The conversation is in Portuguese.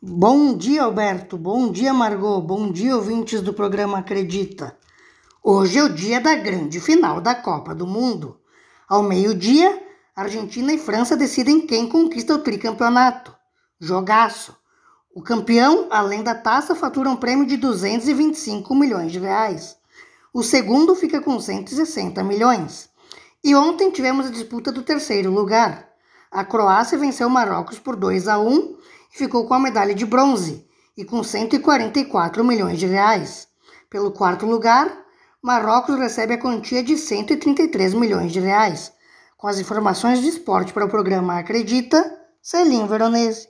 Bom dia, Alberto. Bom dia, Margot. Bom dia, ouvintes do programa Acredita. Hoje é o dia da grande final da Copa do Mundo. Ao meio-dia, Argentina e França decidem quem conquista o tricampeonato. Jogaço. O campeão, além da taça, fatura um prêmio de 225 milhões de reais. O segundo fica com 160 milhões. E ontem tivemos a disputa do terceiro lugar. A Croácia venceu o Marrocos por 2 a 1 e ficou com a medalha de bronze e com 144 milhões de reais. Pelo quarto lugar, Marrocos recebe a quantia de 133 milhões de reais. Com as informações de esporte para o programa Acredita, Celim Veronese.